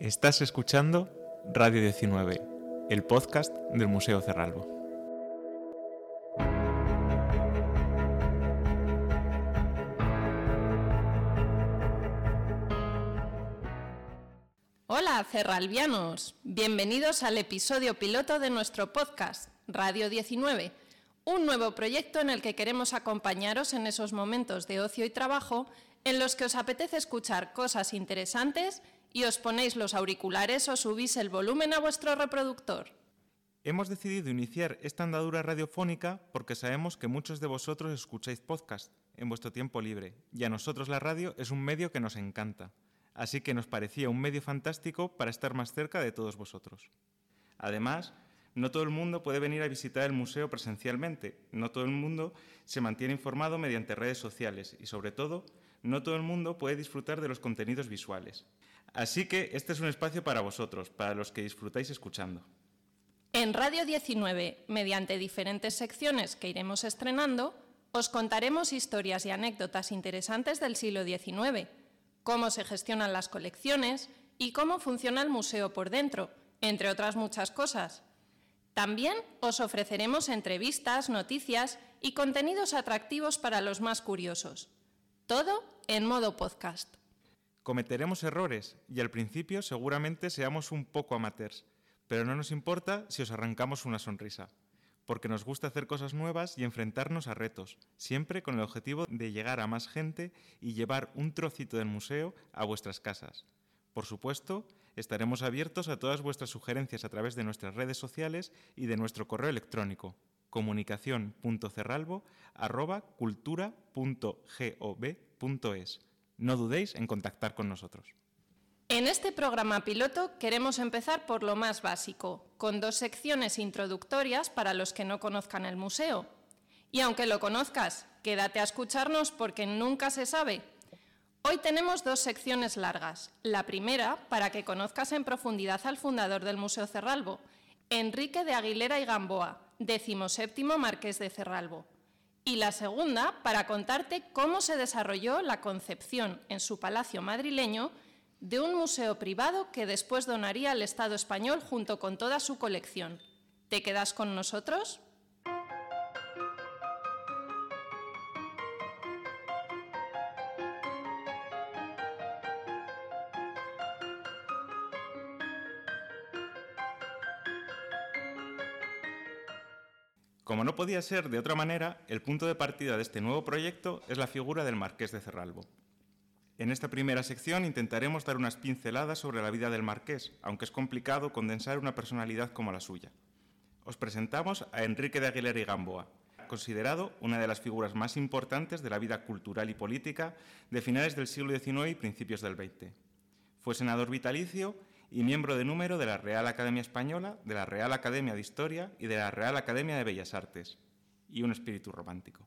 Estás escuchando Radio 19, el podcast del Museo Cerralbo. Hola, cerralbianos. Bienvenidos al episodio piloto de nuestro podcast, Radio 19, un nuevo proyecto en el que queremos acompañaros en esos momentos de ocio y trabajo en los que os apetece escuchar cosas interesantes y os ponéis los auriculares o subís el volumen a vuestro reproductor. Hemos decidido iniciar esta andadura radiofónica porque sabemos que muchos de vosotros escucháis podcast en vuestro tiempo libre y a nosotros la radio es un medio que nos encanta. Así que nos parecía un medio fantástico para estar más cerca de todos vosotros. Además, no todo el mundo puede venir a visitar el museo presencialmente, no todo el mundo se mantiene informado mediante redes sociales y sobre todo, no todo el mundo puede disfrutar de los contenidos visuales. Así que este es un espacio para vosotros, para los que disfrutáis escuchando. En Radio 19, mediante diferentes secciones que iremos estrenando, os contaremos historias y anécdotas interesantes del siglo XIX, cómo se gestionan las colecciones y cómo funciona el museo por dentro, entre otras muchas cosas. También os ofreceremos entrevistas, noticias y contenidos atractivos para los más curiosos. Todo en modo podcast. Cometeremos errores y al principio seguramente seamos un poco amateurs, pero no nos importa si os arrancamos una sonrisa, porque nos gusta hacer cosas nuevas y enfrentarnos a retos, siempre con el objetivo de llegar a más gente y llevar un trocito del museo a vuestras casas. Por supuesto, estaremos abiertos a todas vuestras sugerencias a través de nuestras redes sociales y de nuestro correo electrónico comunicación.cerralbo.cultura.gov.es no dudéis en contactar con nosotros. En este programa piloto queremos empezar por lo más básico, con dos secciones introductorias para los que no conozcan el museo. Y aunque lo conozcas, quédate a escucharnos porque nunca se sabe. Hoy tenemos dos secciones largas. La primera, para que conozcas en profundidad al fundador del Museo Cerralbo, Enrique de Aguilera y Gamboa, decimoséptimo marqués de Cerralbo y la segunda para contarte cómo se desarrolló la concepción en su palacio madrileño de un museo privado que después donaría al Estado español junto con toda su colección. ¿Te quedas con nosotros? Podía ser de otra manera, el punto de partida de este nuevo proyecto es la figura del marqués de Cerralbo. En esta primera sección intentaremos dar unas pinceladas sobre la vida del marqués, aunque es complicado condensar una personalidad como la suya. Os presentamos a Enrique de Aguilera y Gamboa, considerado una de las figuras más importantes de la vida cultural y política de finales del siglo XIX y principios del XX. Fue senador vitalicio y miembro de número de la Real Academia Española, de la Real Academia de Historia y de la Real Academia de Bellas Artes, y un espíritu romántico.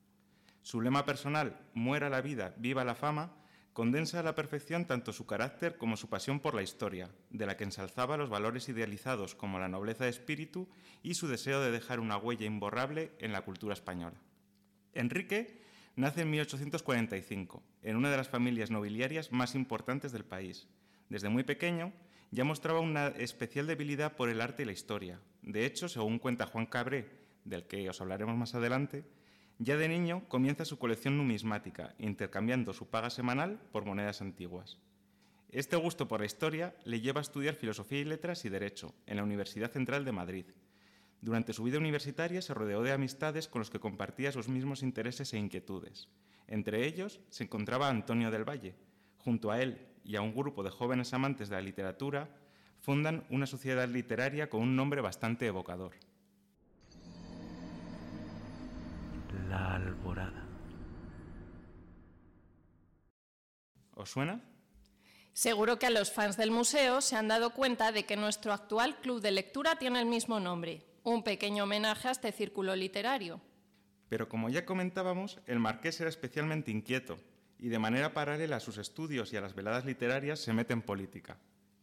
Su lema personal, Muera la vida, viva la fama, condensa a la perfección tanto su carácter como su pasión por la historia, de la que ensalzaba los valores idealizados como la nobleza de espíritu y su deseo de dejar una huella imborrable en la cultura española. Enrique nace en 1845, en una de las familias nobiliarias más importantes del país. Desde muy pequeño ya mostraba una especial debilidad por el arte y la historia. De hecho, según cuenta Juan Cabré, del que os hablaremos más adelante, ya de niño comienza su colección numismática, intercambiando su paga semanal por monedas antiguas. Este gusto por la historia le lleva a estudiar filosofía y letras y derecho en la Universidad Central de Madrid. Durante su vida universitaria se rodeó de amistades con los que compartía sus mismos intereses e inquietudes. Entre ellos se encontraba Antonio del Valle. Junto a él y a un grupo de jóvenes amantes de la literatura, fundan una sociedad literaria con un nombre bastante evocador. La Alborada. ¿Os suena? Seguro que a los fans del museo se han dado cuenta de que nuestro actual club de lectura tiene el mismo nombre, un pequeño homenaje a este círculo literario. Pero como ya comentábamos, el marqués era especialmente inquieto y de manera paralela a sus estudios y a las veladas literarias se mete en política,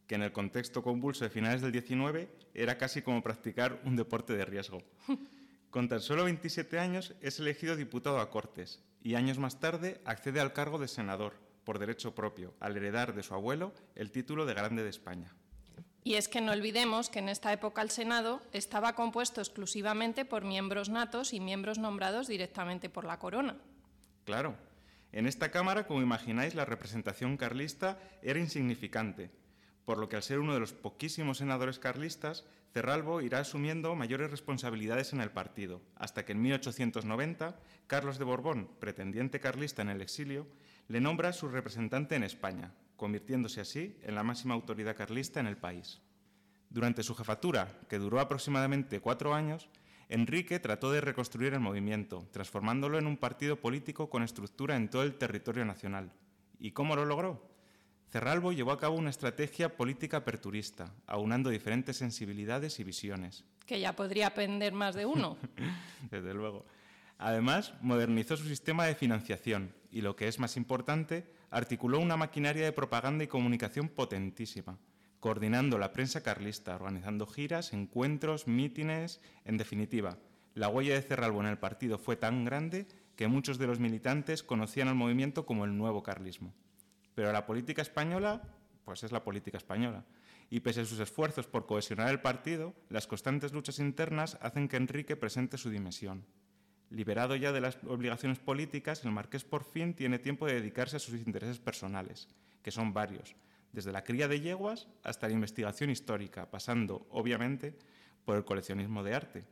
que en el contexto convulso de finales del XIX era casi como practicar un deporte de riesgo. Con tan solo 27 años es elegido diputado a Cortes y años más tarde accede al cargo de senador, por derecho propio, al heredar de su abuelo el título de Grande de España. Y es que no olvidemos que en esta época el Senado estaba compuesto exclusivamente por miembros natos y miembros nombrados directamente por la corona. Claro, en esta Cámara, como imagináis, la representación carlista era insignificante, por lo que al ser uno de los poquísimos senadores carlistas, Cerralbo irá asumiendo mayores responsabilidades en el partido, hasta que en 1890 Carlos de Borbón, pretendiente carlista en el exilio, le nombra su representante en España, convirtiéndose así en la máxima autoridad carlista en el país. Durante su jefatura, que duró aproximadamente cuatro años, Enrique trató de reconstruir el movimiento, transformándolo en un partido político con estructura en todo el territorio nacional. ¿Y cómo lo logró? Cerralbo llevó a cabo una estrategia política aperturista, aunando diferentes sensibilidades y visiones. Que ya podría aprender más de uno. Desde luego. Además, modernizó su sistema de financiación y, lo que es más importante, articuló una maquinaria de propaganda y comunicación potentísima, coordinando la prensa carlista, organizando giras, encuentros, mítines, en definitiva, la huella de Cerralbo en el partido fue tan grande que muchos de los militantes conocían al movimiento como el nuevo carlismo. Pero la política española, pues es la política española. Y pese a sus esfuerzos por cohesionar el partido, las constantes luchas internas hacen que Enrique presente su dimensión. Liberado ya de las obligaciones políticas, el marqués por fin tiene tiempo de dedicarse a sus intereses personales, que son varios, desde la cría de yeguas hasta la investigación histórica, pasando, obviamente, por el coleccionismo de arte.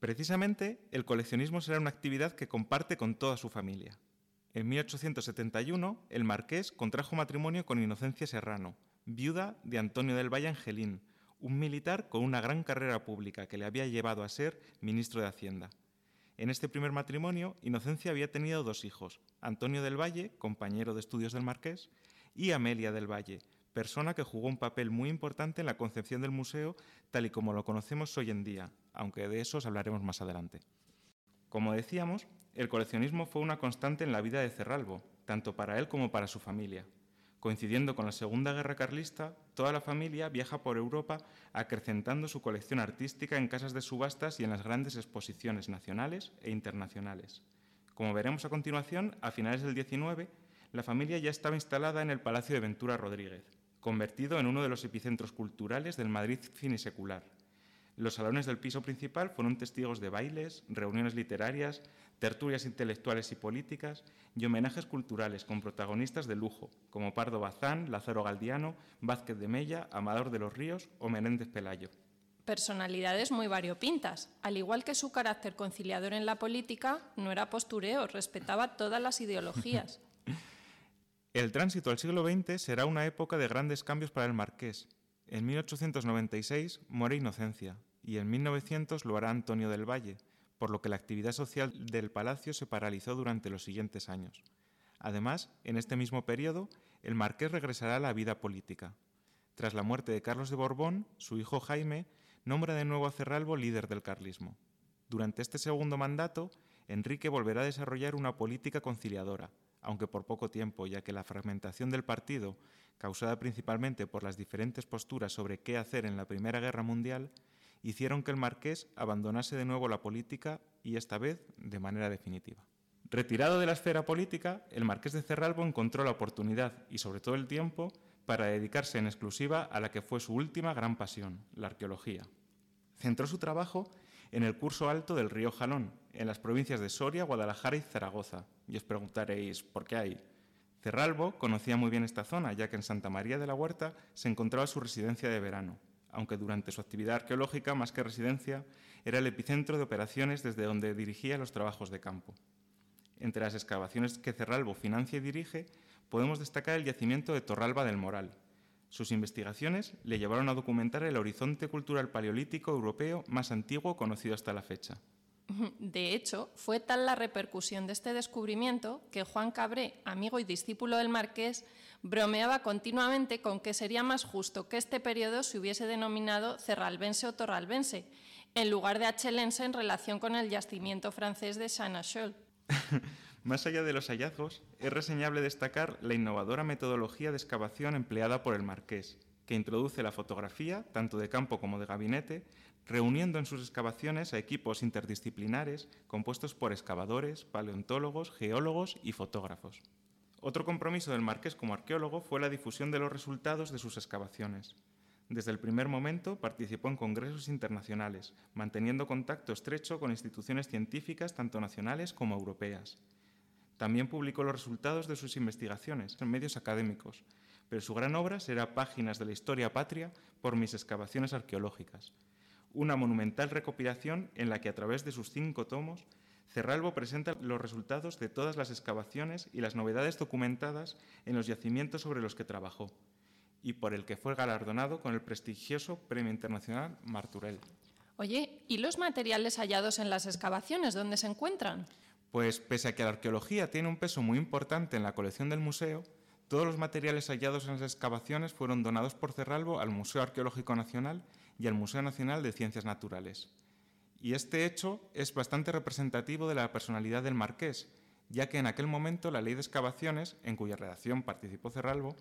Precisamente, el coleccionismo será una actividad que comparte con toda su familia. En 1871, el marqués contrajo matrimonio con Inocencia Serrano, viuda de Antonio del Valle Angelín, un militar con una gran carrera pública que le había llevado a ser ministro de Hacienda. En este primer matrimonio, Inocencia había tenido dos hijos, Antonio del Valle, compañero de estudios del marqués, y Amelia del Valle, persona que jugó un papel muy importante en la concepción del museo tal y como lo conocemos hoy en día, aunque de eso os hablaremos más adelante. Como decíamos, el coleccionismo fue una constante en la vida de Cerralbo, tanto para él como para su familia. Coincidiendo con la Segunda Guerra Carlista, toda la familia viaja por Europa acrecentando su colección artística en casas de subastas y en las grandes exposiciones nacionales e internacionales. Como veremos a continuación, a finales del 19, la familia ya estaba instalada en el Palacio de Ventura Rodríguez, convertido en uno de los epicentros culturales del Madrid finisecular. Los salones del piso principal fueron testigos de bailes, reuniones literarias, tertulias intelectuales y políticas y homenajes culturales con protagonistas de lujo, como Pardo Bazán, Lázaro Galdiano, Vázquez de Mella, Amador de los Ríos o Menéndez Pelayo. Personalidades muy variopintas. Al igual que su carácter conciliador en la política, no era postureo, respetaba todas las ideologías. El tránsito al siglo XX será una época de grandes cambios para el marqués. En 1896 muere Inocencia y en 1900 lo hará Antonio del Valle, por lo que la actividad social del palacio se paralizó durante los siguientes años. Además, en este mismo periodo, el marqués regresará a la vida política. Tras la muerte de Carlos de Borbón, su hijo Jaime nombra de nuevo a Cerralbo líder del carlismo. Durante este segundo mandato, Enrique volverá a desarrollar una política conciliadora, aunque por poco tiempo, ya que la fragmentación del partido, causada principalmente por las diferentes posturas sobre qué hacer en la Primera Guerra Mundial, hicieron que el marqués abandonase de nuevo la política y esta vez de manera definitiva. Retirado de la esfera política, el marqués de Cerralbo encontró la oportunidad y sobre todo el tiempo para dedicarse en exclusiva a la que fue su última gran pasión, la arqueología. Centró su trabajo en el curso alto del río Jalón, en las provincias de Soria, Guadalajara y Zaragoza. Y os preguntaréis, ¿por qué hay? Cerralbo conocía muy bien esta zona, ya que en Santa María de la Huerta se encontraba su residencia de verano aunque durante su actividad arqueológica, más que residencia, era el epicentro de operaciones desde donde dirigía los trabajos de campo. Entre las excavaciones que Cerralbo financia y dirige, podemos destacar el yacimiento de Torralba del Moral. Sus investigaciones le llevaron a documentar el horizonte cultural paleolítico europeo más antiguo conocido hasta la fecha. De hecho, fue tal la repercusión de este descubrimiento que Juan Cabré, amigo y discípulo del marqués, bromeaba continuamente con que sería más justo que este periodo se hubiese denominado cerralbense o torralbense, en lugar de achelense en relación con el yacimiento francés de Saint-Achel. más allá de los hallazgos, es reseñable destacar la innovadora metodología de excavación empleada por el marqués, que introduce la fotografía, tanto de campo como de gabinete, reuniendo en sus excavaciones a equipos interdisciplinares compuestos por excavadores, paleontólogos, geólogos y fotógrafos. Otro compromiso del marqués como arqueólogo fue la difusión de los resultados de sus excavaciones. Desde el primer momento participó en congresos internacionales, manteniendo contacto estrecho con instituciones científicas tanto nacionales como europeas. También publicó los resultados de sus investigaciones en medios académicos, pero su gran obra será Páginas de la Historia Patria por mis excavaciones arqueológicas, una monumental recopilación en la que a través de sus cinco tomos Cerralbo presenta los resultados de todas las excavaciones y las novedades documentadas en los yacimientos sobre los que trabajó, y por el que fue galardonado con el prestigioso Premio Internacional Marturell. Oye, ¿y los materiales hallados en las excavaciones dónde se encuentran? Pues pese a que la arqueología tiene un peso muy importante en la colección del museo, todos los materiales hallados en las excavaciones fueron donados por Cerralbo al Museo Arqueológico Nacional y al Museo Nacional de Ciencias Naturales. Y este hecho es bastante representativo de la personalidad del marqués, ya que en aquel momento la ley de excavaciones, en cuya redacción participó Cerralbo,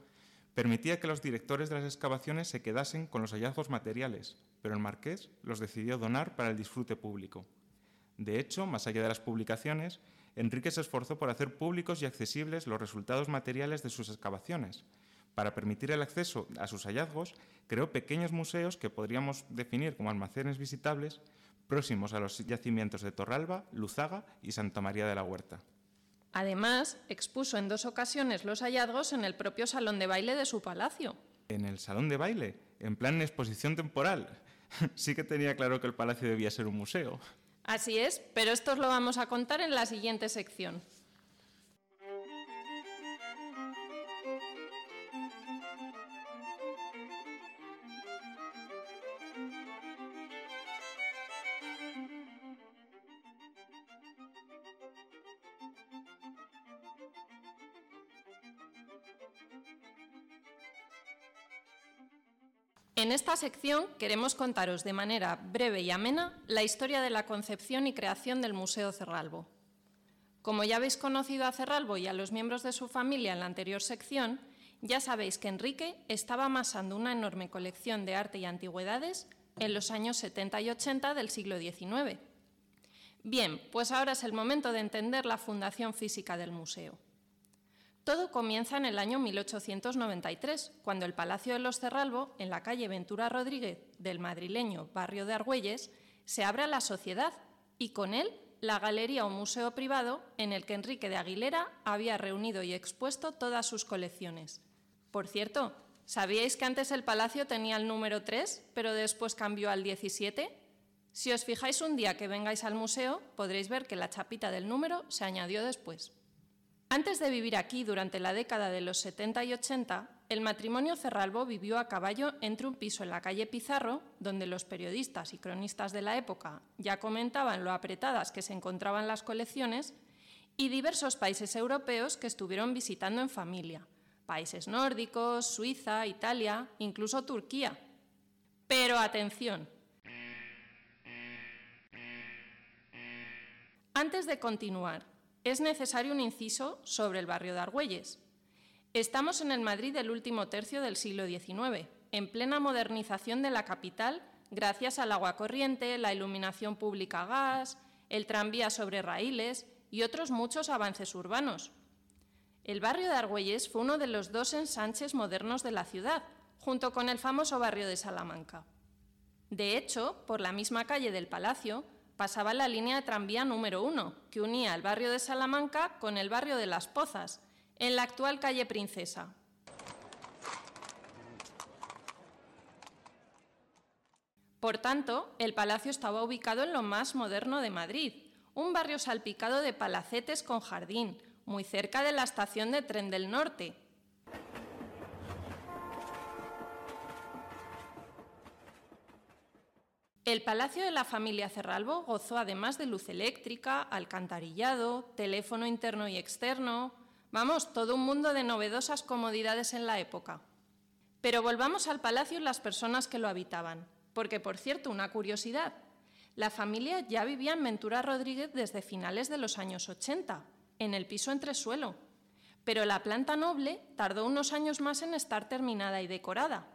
permitía que los directores de las excavaciones se quedasen con los hallazgos materiales, pero el marqués los decidió donar para el disfrute público. De hecho, más allá de las publicaciones, Enrique se esforzó por hacer públicos y accesibles los resultados materiales de sus excavaciones. Para permitir el acceso a sus hallazgos, creó pequeños museos que podríamos definir como almacenes visitables, próximos a los yacimientos de Torralba, Luzaga y Santa María de la Huerta. Además, expuso en dos ocasiones los hallazgos en el propio salón de baile de su palacio. ¿En el salón de baile? ¿En plan exposición temporal? sí que tenía claro que el palacio debía ser un museo. Así es, pero esto os lo vamos a contar en la siguiente sección. En esta sección queremos contaros de manera breve y amena la historia de la concepción y creación del Museo Cerralbo. Como ya habéis conocido a Cerralbo y a los miembros de su familia en la anterior sección, ya sabéis que Enrique estaba amasando una enorme colección de arte y antigüedades en los años 70 y 80 del siglo XIX. Bien, pues ahora es el momento de entender la fundación física del museo. Todo comienza en el año 1893, cuando el Palacio de los Cerralbo, en la calle Ventura Rodríguez del madrileño barrio de Argüelles, se abre a la sociedad y con él la galería o museo privado en el que Enrique de Aguilera había reunido y expuesto todas sus colecciones. Por cierto, ¿sabíais que antes el palacio tenía el número 3, pero después cambió al 17? Si os fijáis un día que vengáis al museo, podréis ver que la chapita del número se añadió después. Antes de vivir aquí durante la década de los 70 y 80, el matrimonio Cerralbo vivió a caballo entre un piso en la calle Pizarro, donde los periodistas y cronistas de la época ya comentaban lo apretadas que se encontraban las colecciones, y diversos países europeos que estuvieron visitando en familia, países nórdicos, Suiza, Italia, incluso Turquía. Pero atención, antes de continuar, es necesario un inciso sobre el barrio de Argüelles. Estamos en el Madrid del último tercio del siglo XIX, en plena modernización de la capital gracias al agua corriente, la iluminación pública a gas, el tranvía sobre raíles y otros muchos avances urbanos. El barrio de Argüelles fue uno de los dos ensanches modernos de la ciudad, junto con el famoso barrio de Salamanca. De hecho, por la misma calle del Palacio pasaba la línea de tranvía número 1, que unía el barrio de Salamanca con el barrio de Las Pozas, en la actual calle Princesa. Por tanto, el palacio estaba ubicado en lo más moderno de Madrid, un barrio salpicado de palacetes con jardín, muy cerca de la estación de tren del norte, El palacio de la familia Cerralbo gozó además de luz eléctrica, alcantarillado, teléfono interno y externo, vamos, todo un mundo de novedosas comodidades en la época. Pero volvamos al palacio y las personas que lo habitaban, porque por cierto, una curiosidad, la familia ya vivía en Ventura Rodríguez desde finales de los años 80, en el piso entresuelo, pero la planta noble tardó unos años más en estar terminada y decorada.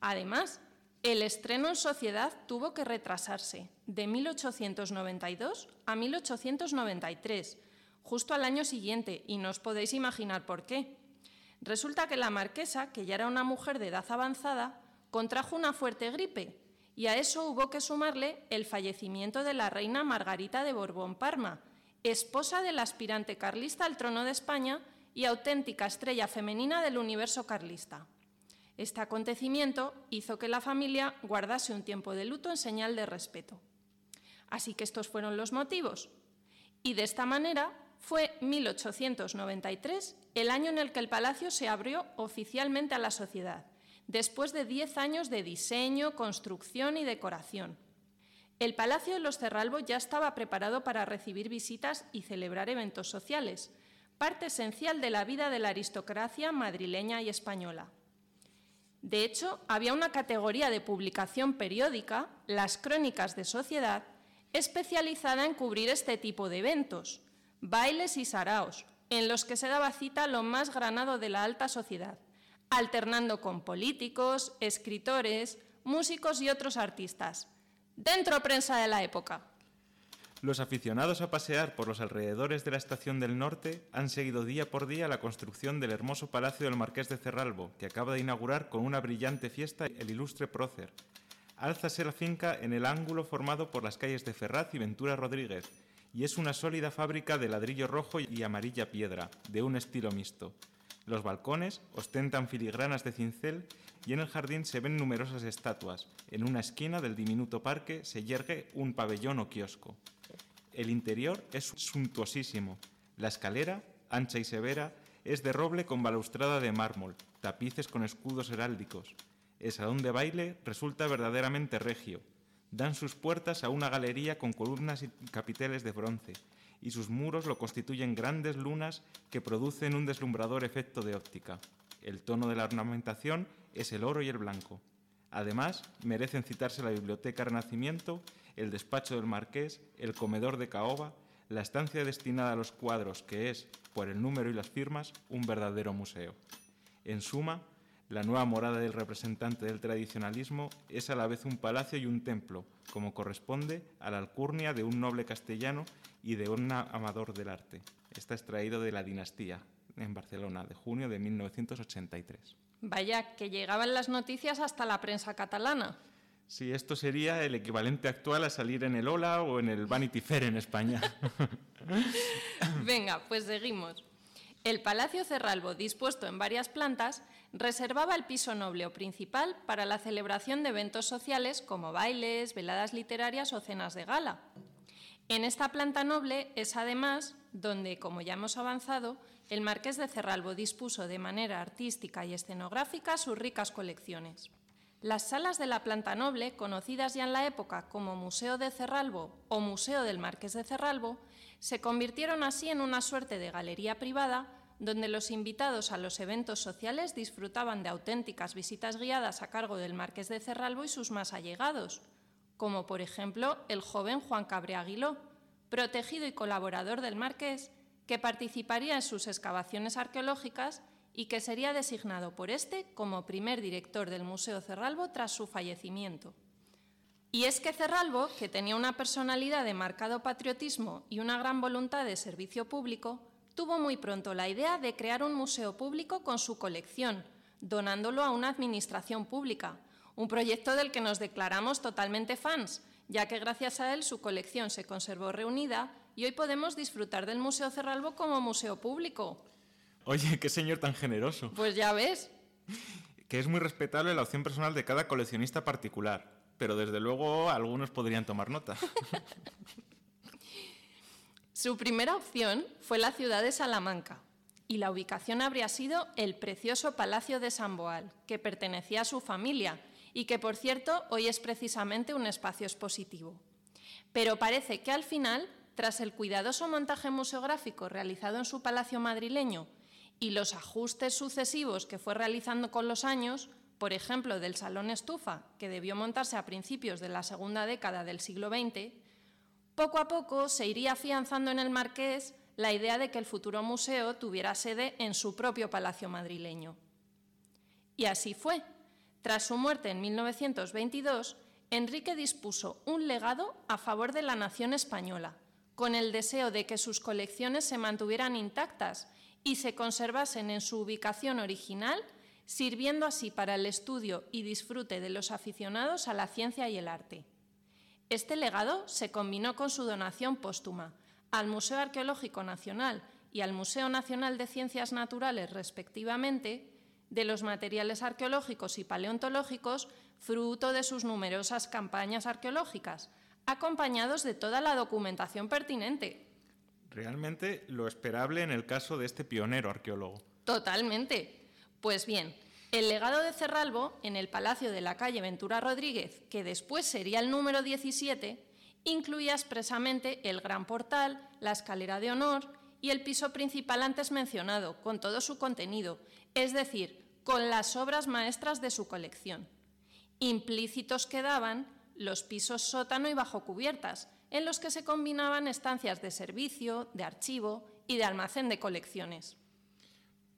Además, el estreno en sociedad tuvo que retrasarse de 1892 a 1893, justo al año siguiente, y no os podéis imaginar por qué. Resulta que la marquesa, que ya era una mujer de edad avanzada, contrajo una fuerte gripe y a eso hubo que sumarle el fallecimiento de la reina Margarita de Borbón-Parma, esposa del aspirante carlista al trono de España y auténtica estrella femenina del universo carlista. Este acontecimiento hizo que la familia guardase un tiempo de luto en señal de respeto. Así que estos fueron los motivos. Y de esta manera fue 1893 el año en el que el palacio se abrió oficialmente a la sociedad, después de diez años de diseño, construcción y decoración. El Palacio de los Cerralbo ya estaba preparado para recibir visitas y celebrar eventos sociales, parte esencial de la vida de la aristocracia madrileña y española. De hecho, había una categoría de publicación periódica, las Crónicas de Sociedad, especializada en cubrir este tipo de eventos, bailes y saraos, en los que se daba cita lo más granado de la alta sociedad, alternando con políticos, escritores, músicos y otros artistas. Dentro prensa de la época. Los aficionados a pasear por los alrededores de la Estación del Norte han seguido día por día la construcción del hermoso Palacio del Marqués de Cerralbo, que acaba de inaugurar con una brillante fiesta el ilustre prócer. Álzase la finca en el ángulo formado por las calles de Ferraz y Ventura Rodríguez, y es una sólida fábrica de ladrillo rojo y amarilla piedra, de un estilo mixto. Los balcones ostentan filigranas de cincel y en el jardín se ven numerosas estatuas. En una esquina del diminuto parque se yergue un pabellón o kiosco. El interior es suntuosísimo. La escalera, ancha y severa, es de roble con balaustrada de mármol, tapices con escudos heráldicos. El salón de baile resulta verdaderamente regio. Dan sus puertas a una galería con columnas y capiteles de bronce, y sus muros lo constituyen grandes lunas que producen un deslumbrador efecto de óptica. El tono de la ornamentación es el oro y el blanco. Además, merecen citarse la Biblioteca Renacimiento el despacho del marqués, el comedor de caoba, la estancia destinada a los cuadros, que es, por el número y las firmas, un verdadero museo. En suma, la nueva morada del representante del tradicionalismo es a la vez un palacio y un templo, como corresponde a la alcurnia de un noble castellano y de un amador del arte. Está extraído de la dinastía en Barcelona de junio de 1983. Vaya, que llegaban las noticias hasta la prensa catalana. Sí, esto sería el equivalente actual a salir en el Ola o en el Vanity Fair en España. Venga, pues seguimos. El Palacio Cerralbo, dispuesto en varias plantas, reservaba el piso noble o principal para la celebración de eventos sociales como bailes, veladas literarias o cenas de gala. En esta planta noble es además donde, como ya hemos avanzado, el marqués de Cerralbo dispuso de manera artística y escenográfica sus ricas colecciones. Las salas de la planta noble, conocidas ya en la época como Museo de Cerralbo o Museo del Marqués de Cerralbo, se convirtieron así en una suerte de galería privada donde los invitados a los eventos sociales disfrutaban de auténticas visitas guiadas a cargo del Marqués de Cerralbo y sus más allegados, como por ejemplo el joven Juan Cabre Aguiló, protegido y colaborador del Marqués, que participaría en sus excavaciones arqueológicas y que sería designado por este como primer director del Museo Cerralbo tras su fallecimiento. Y es que Cerralbo, que tenía una personalidad de marcado patriotismo y una gran voluntad de servicio público, tuvo muy pronto la idea de crear un museo público con su colección, donándolo a una administración pública, un proyecto del que nos declaramos totalmente fans, ya que gracias a él su colección se conservó reunida y hoy podemos disfrutar del Museo Cerralbo como museo público. Oye, qué señor tan generoso. Pues ya ves. Que es muy respetable la opción personal de cada coleccionista particular, pero desde luego algunos podrían tomar nota. Su primera opción fue la ciudad de Salamanca, y la ubicación habría sido el precioso Palacio de San Boal, que pertenecía a su familia y que, por cierto, hoy es precisamente un espacio expositivo. Pero parece que al final, tras el cuidadoso montaje museográfico realizado en su palacio madrileño y los ajustes sucesivos que fue realizando con los años, por ejemplo, del salón estufa, que debió montarse a principios de la segunda década del siglo XX, poco a poco se iría afianzando en el Marqués la idea de que el futuro museo tuviera sede en su propio palacio madrileño. Y así fue. Tras su muerte en 1922, Enrique dispuso un legado a favor de la nación española, con el deseo de que sus colecciones se mantuvieran intactas y se conservasen en su ubicación original sirviendo así para el estudio y disfrute de los aficionados a la ciencia y el arte. Este legado se combinó con su donación póstuma al Museo Arqueológico Nacional y al Museo Nacional de Ciencias Naturales, respectivamente, de los materiales arqueológicos y paleontológicos fruto de sus numerosas campañas arqueológicas, acompañados de toda la documentación pertinente. Realmente lo esperable en el caso de este pionero arqueólogo. Totalmente. Pues bien, el legado de Cerralbo en el Palacio de la calle Ventura Rodríguez, que después sería el número 17, incluía expresamente el gran portal, la escalera de honor y el piso principal antes mencionado, con todo su contenido, es decir, con las obras maestras de su colección. Implícitos quedaban los pisos sótano y bajo cubiertas, en los que se combinaban estancias de servicio, de archivo y de almacén de colecciones.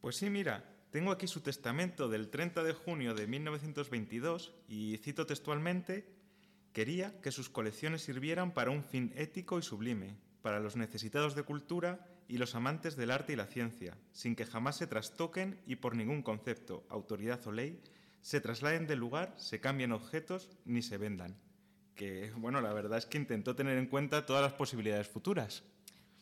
Pues sí, mira, tengo aquí su testamento del 30 de junio de 1922 y cito textualmente, quería que sus colecciones sirvieran para un fin ético y sublime, para los necesitados de cultura y los amantes del arte y la ciencia, sin que jamás se trastoquen y por ningún concepto, autoridad o ley se trasladen del lugar, se cambien objetos ni se vendan. Que, bueno, la verdad es que intentó tener en cuenta todas las posibilidades futuras.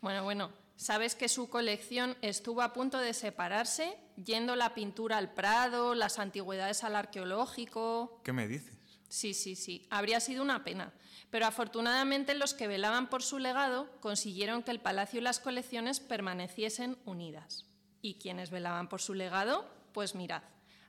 Bueno, bueno, sabes que su colección estuvo a punto de separarse, yendo la pintura al Prado, las antigüedades al arqueológico. ¿Qué me dices? Sí, sí, sí, habría sido una pena. Pero afortunadamente los que velaban por su legado consiguieron que el palacio y las colecciones permaneciesen unidas. ¿Y quienes velaban por su legado? Pues mirad.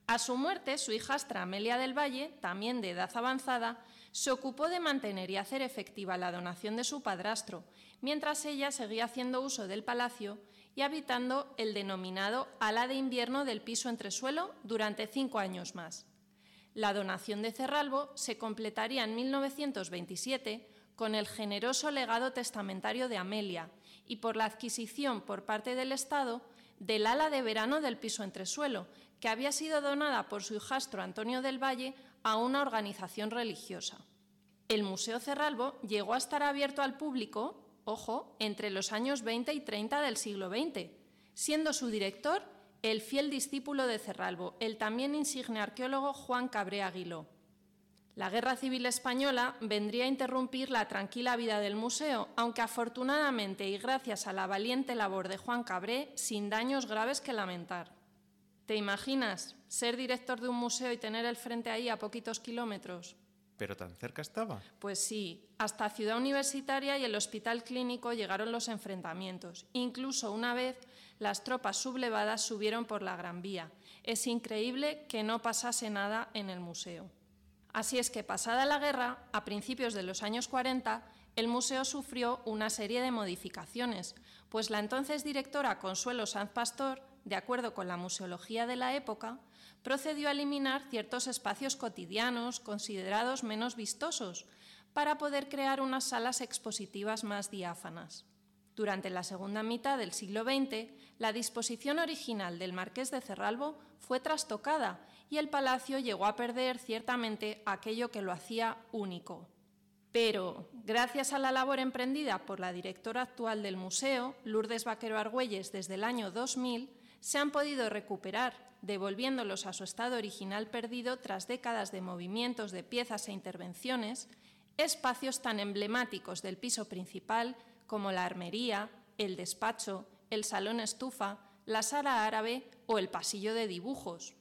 A su muerte, su hijastra Amelia del Valle, también de edad avanzada, se ocupó de mantener y hacer efectiva la donación de su padrastro, mientras ella seguía haciendo uso del palacio y habitando el denominado ala de invierno del piso entresuelo durante cinco años más. La donación de Cerralbo se completaría en 1927 con el generoso legado testamentario de Amelia y por la adquisición por parte del Estado del ala de verano del piso entresuelo, que había sido donada por su hijastro Antonio del Valle a una organización religiosa. El Museo Cerralbo llegó a estar abierto al público, ojo, entre los años 20 y 30 del siglo XX, siendo su director el fiel discípulo de Cerralbo, el también insigne arqueólogo Juan Cabré Aguiló. La Guerra Civil Española vendría a interrumpir la tranquila vida del museo, aunque afortunadamente y gracias a la valiente labor de Juan Cabré, sin daños graves que lamentar. ¿Te imaginas ser director de un museo y tener el frente ahí a poquitos kilómetros? ¿Pero tan cerca estaba? Pues sí, hasta Ciudad Universitaria y el Hospital Clínico llegaron los enfrentamientos. Incluso una vez las tropas sublevadas subieron por la Gran Vía. Es increíble que no pasase nada en el museo. Así es que pasada la guerra, a principios de los años 40, el museo sufrió una serie de modificaciones, pues la entonces directora Consuelo Sanz Pastor de acuerdo con la museología de la época, procedió a eliminar ciertos espacios cotidianos considerados menos vistosos para poder crear unas salas expositivas más diáfanas. Durante la segunda mitad del siglo XX, la disposición original del Marqués de Cerralbo fue trastocada y el palacio llegó a perder ciertamente aquello que lo hacía único. Pero, gracias a la labor emprendida por la directora actual del museo, Lourdes Vaquero Argüelles, desde el año 2000, se han podido recuperar, devolviéndolos a su estado original perdido tras décadas de movimientos de piezas e intervenciones, espacios tan emblemáticos del piso principal como la armería, el despacho, el salón estufa, la sala árabe o el pasillo de dibujos.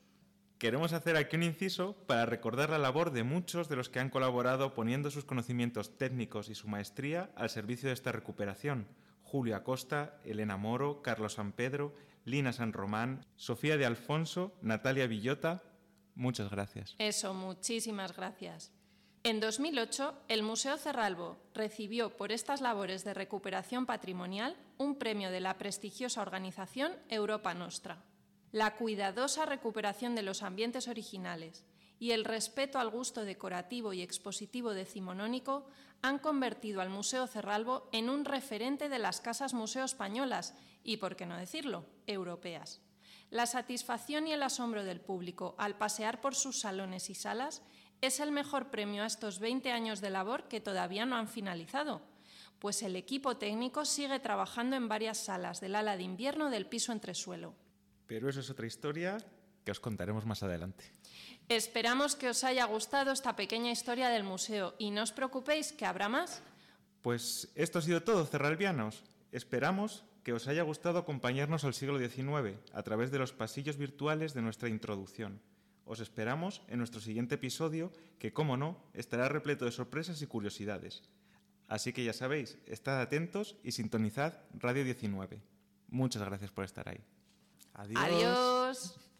Queremos hacer aquí un inciso para recordar la labor de muchos de los que han colaborado poniendo sus conocimientos técnicos y su maestría al servicio de esta recuperación. Julio Acosta, Elena Moro, Carlos San Pedro, Lina San Román, Sofía de Alfonso, Natalia Villota. Muchas gracias. Eso, muchísimas gracias. En 2008, el Museo Cerralbo recibió por estas labores de recuperación patrimonial un premio de la prestigiosa organización Europa Nostra. La cuidadosa recuperación de los ambientes originales y el respeto al gusto decorativo y expositivo decimonónico han convertido al Museo Cerralbo en un referente de las casas museo españolas y, por qué no decirlo, europeas. La satisfacción y el asombro del público al pasear por sus salones y salas es el mejor premio a estos 20 años de labor que todavía no han finalizado, pues el equipo técnico sigue trabajando en varias salas del ala de invierno del piso entresuelo. Pero eso es otra historia que os contaremos más adelante. Esperamos que os haya gustado esta pequeña historia del museo y no os preocupéis que habrá más. Pues esto ha sido todo, cerralbianos. Esperamos que os haya gustado acompañarnos al siglo XIX a través de los pasillos virtuales de nuestra introducción. Os esperamos en nuestro siguiente episodio, que, como no, estará repleto de sorpresas y curiosidades. Así que ya sabéis, estad atentos y sintonizad Radio 19. Muchas gracias por estar ahí. Adiós. Adiós.